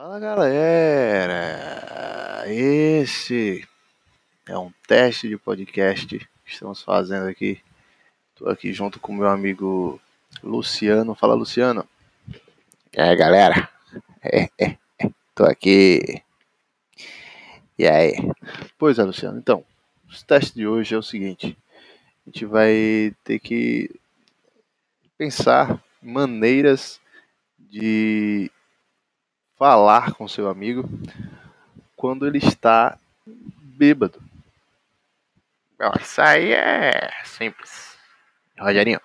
Fala galera, esse é um teste de podcast que estamos fazendo aqui. Estou aqui junto com meu amigo Luciano. Fala Luciano. E aí galera, é, é, é, tô aqui. E aí? Pois é, Luciano. Então, o teste de hoje é o seguinte: a gente vai ter que pensar maneiras de falar com seu amigo quando ele está bêbado. Bom, isso aí é simples. Rogerinho,